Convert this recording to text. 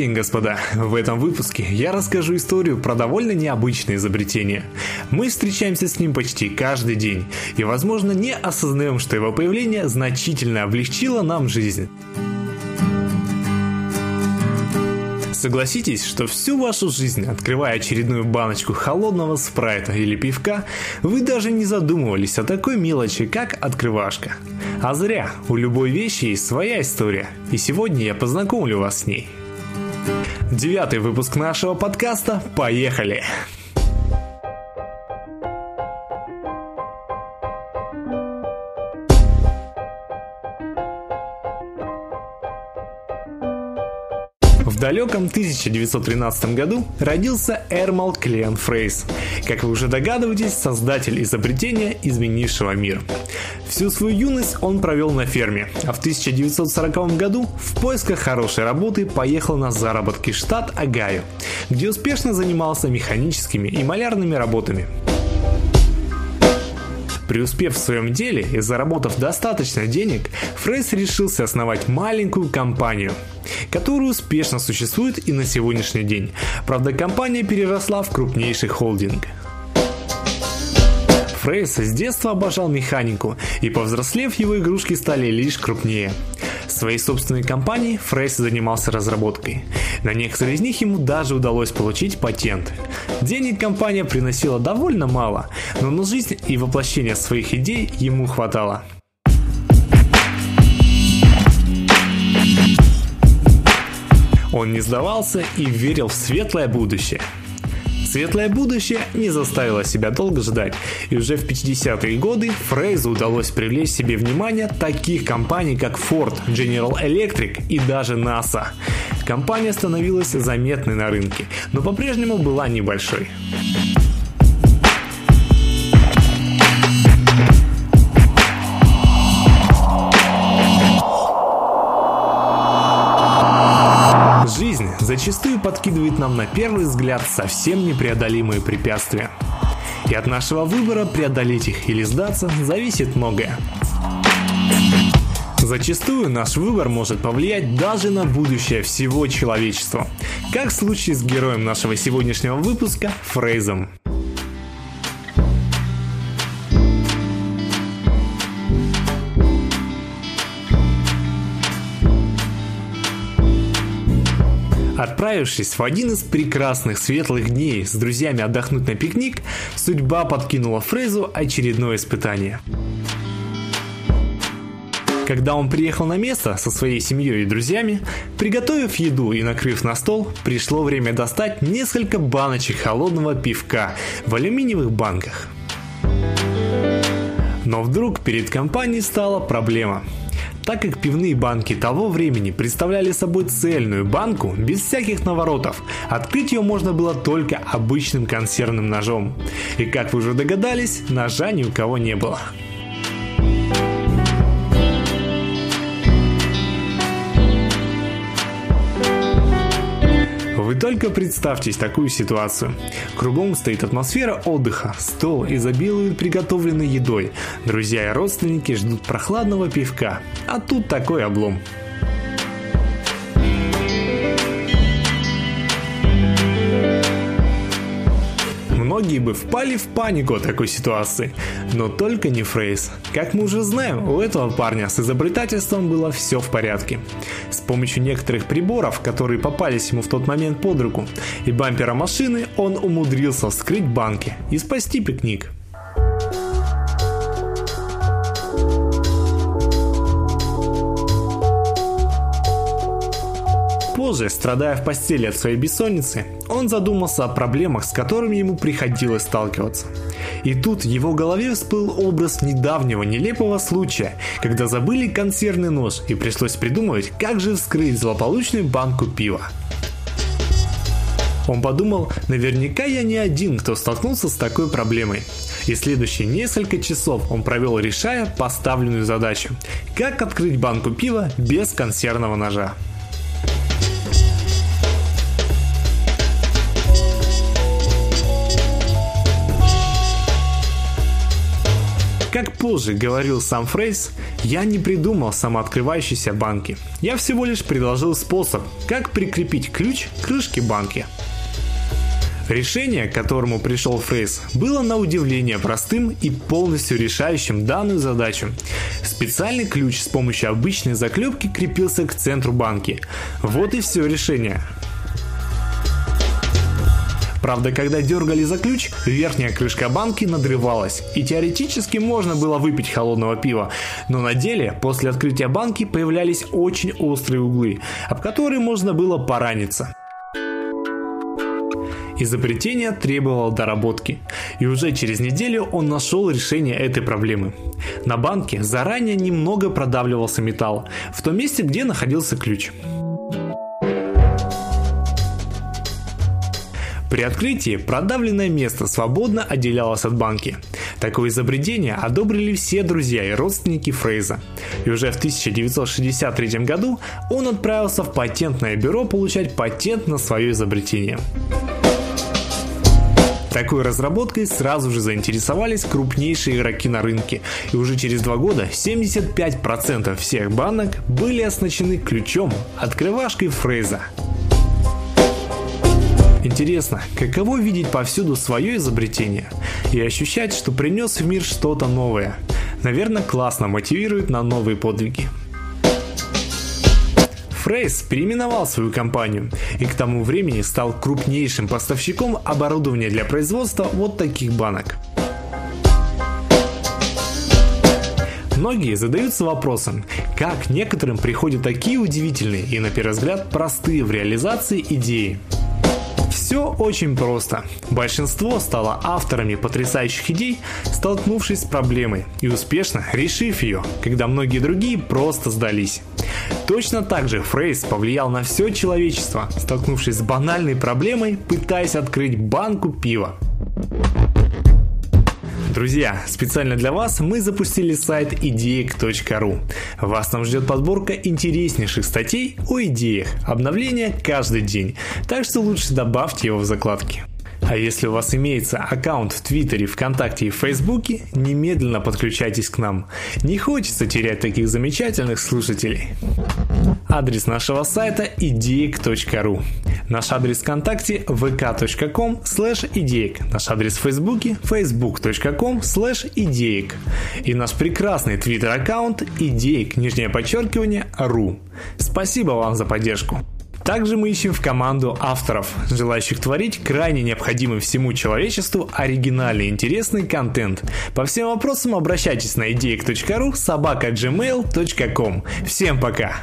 день, господа! В этом выпуске я расскажу историю про довольно необычное изобретение. Мы встречаемся с ним почти каждый день и, возможно, не осознаем, что его появление значительно облегчило нам жизнь. Согласитесь, что всю вашу жизнь, открывая очередную баночку холодного спрайта или пивка, вы даже не задумывались о такой мелочи, как открывашка. А зря, у любой вещи есть своя история, и сегодня я познакомлю вас с ней. Девятый выпуск нашего подкаста. Поехали! Далеком 1913 году родился Эрмал Клен Фрейс, как вы уже догадываетесь, создатель изобретения, изменившего мир. Всю свою юность он провел на ферме, а в 1940 году в поисках хорошей работы поехал на заработки в штат Огайо, где успешно занимался механическими и малярными работами. Преуспев в своем деле и заработав достаточно денег, Фрейс решился основать маленькую компанию, которая успешно существует и на сегодняшний день. Правда, компания переросла в крупнейший холдинг. Фрейс с детства обожал механику, и повзрослев его игрушки стали лишь крупнее. Своей собственной компании Фрейс занимался разработкой. На некоторые из них ему даже удалось получить патент. Денег компания приносила довольно мало, но на жизнь и воплощение своих идей ему хватало. Он не сдавался и верил в светлое будущее. Светлое будущее не заставило себя долго ждать, и уже в 50-е годы Фрейзу удалось привлечь себе внимание таких компаний, как Ford, General Electric и даже NASA. Компания становилась заметной на рынке, но по-прежнему была небольшой. Зачастую подкидывает нам на первый взгляд совсем непреодолимые препятствия. И от нашего выбора преодолеть их или сдаться зависит многое. Зачастую наш выбор может повлиять даже на будущее всего человечества, как в случае с героем нашего сегодняшнего выпуска Фрейзом. Отправившись в один из прекрасных светлых дней с друзьями отдохнуть на пикник, судьба подкинула Фрейзу очередное испытание. Когда он приехал на место со своей семьей и друзьями, приготовив еду и накрыв на стол, пришло время достать несколько баночек холодного пивка в алюминиевых банках. Но вдруг перед компанией стала проблема – так как пивные банки того времени представляли собой цельную банку без всяких наворотов, открыть ее можно было только обычным консервным ножом. И как вы уже догадались, ножа ни у кого не было. Только представьте такую ситуацию. Кругом стоит атмосфера отдыха, стол изобилует приготовленной едой, друзья и родственники ждут прохладного пивка, а тут такой облом. Многие бы впали в панику от такой ситуации. Но только не Фрейс. Как мы уже знаем, у этого парня с изобретательством было все в порядке. С помощью некоторых приборов, которые попались ему в тот момент под руку, и бампера машины, он умудрился вскрыть банки и спасти пикник. Позже, страдая в постели от своей бессонницы, он задумался о проблемах, с которыми ему приходилось сталкиваться. И тут в его голове всплыл образ недавнего нелепого случая, когда забыли консервный нож и пришлось придумывать, как же вскрыть злополучную банку пива. Он подумал, наверняка я не один, кто столкнулся с такой проблемой. И следующие несколько часов он провел, решая поставленную задачу. Как открыть банку пива без консервного ножа. Как позже говорил сам Фрейс, я не придумал самооткрывающиеся банки. Я всего лишь предложил способ, как прикрепить ключ к крышке банки. Решение, к которому пришел Фрейс, было на удивление простым и полностью решающим данную задачу. Специальный ключ с помощью обычной заклепки крепился к центру банки. Вот и все решение. Правда, когда дергали за ключ, верхняя крышка банки надрывалась, и теоретически можно было выпить холодного пива, но на деле после открытия банки появлялись очень острые углы, об которые можно было пораниться. Изобретение требовало доработки, и уже через неделю он нашел решение этой проблемы. На банке заранее немного продавливался металл, в том месте, где находился ключ. При открытии продавленное место свободно отделялось от банки. Такое изобретение одобрили все друзья и родственники Фрейза. И уже в 1963 году он отправился в патентное бюро получать патент на свое изобретение. Такой разработкой сразу же заинтересовались крупнейшие игроки на рынке, и уже через два года 75% всех банок были оснащены ключом, открывашкой Фрейза. Интересно, каково видеть повсюду свое изобретение и ощущать, что принес в мир что-то новое. Наверное, классно мотивирует на новые подвиги. Фрейс переименовал свою компанию и к тому времени стал крупнейшим поставщиком оборудования для производства вот таких банок. Многие задаются вопросом, как некоторым приходят такие удивительные и на первый взгляд простые в реализации идеи. Все очень просто. Большинство стало авторами потрясающих идей, столкнувшись с проблемой и успешно решив ее, когда многие другие просто сдались. Точно так же Фрейс повлиял на все человечество, столкнувшись с банальной проблемой, пытаясь открыть банку пива. Друзья, специально для вас мы запустили сайт идеек.ру. Вас там ждет подборка интереснейших статей о идеях, обновления каждый день, так что лучше добавьте его в закладки. А если у вас имеется аккаунт в Твиттере, ВКонтакте и Фейсбуке, немедленно подключайтесь к нам. Не хочется терять таких замечательных слушателей. Адрес нашего сайта идеек.ру Наш адрес ВКонтакте vk.com slash идеек. Наш адрес в Фейсбуке facebook.com slash идеек. И наш прекрасный твиттер-аккаунт идеек, нижнее подчеркивание, ру. Спасибо вам за поддержку. Также мы ищем в команду авторов, желающих творить крайне необходимый всему человечеству оригинальный интересный контент. По всем вопросам обращайтесь на идеек.ру собака gmail.com. Всем пока!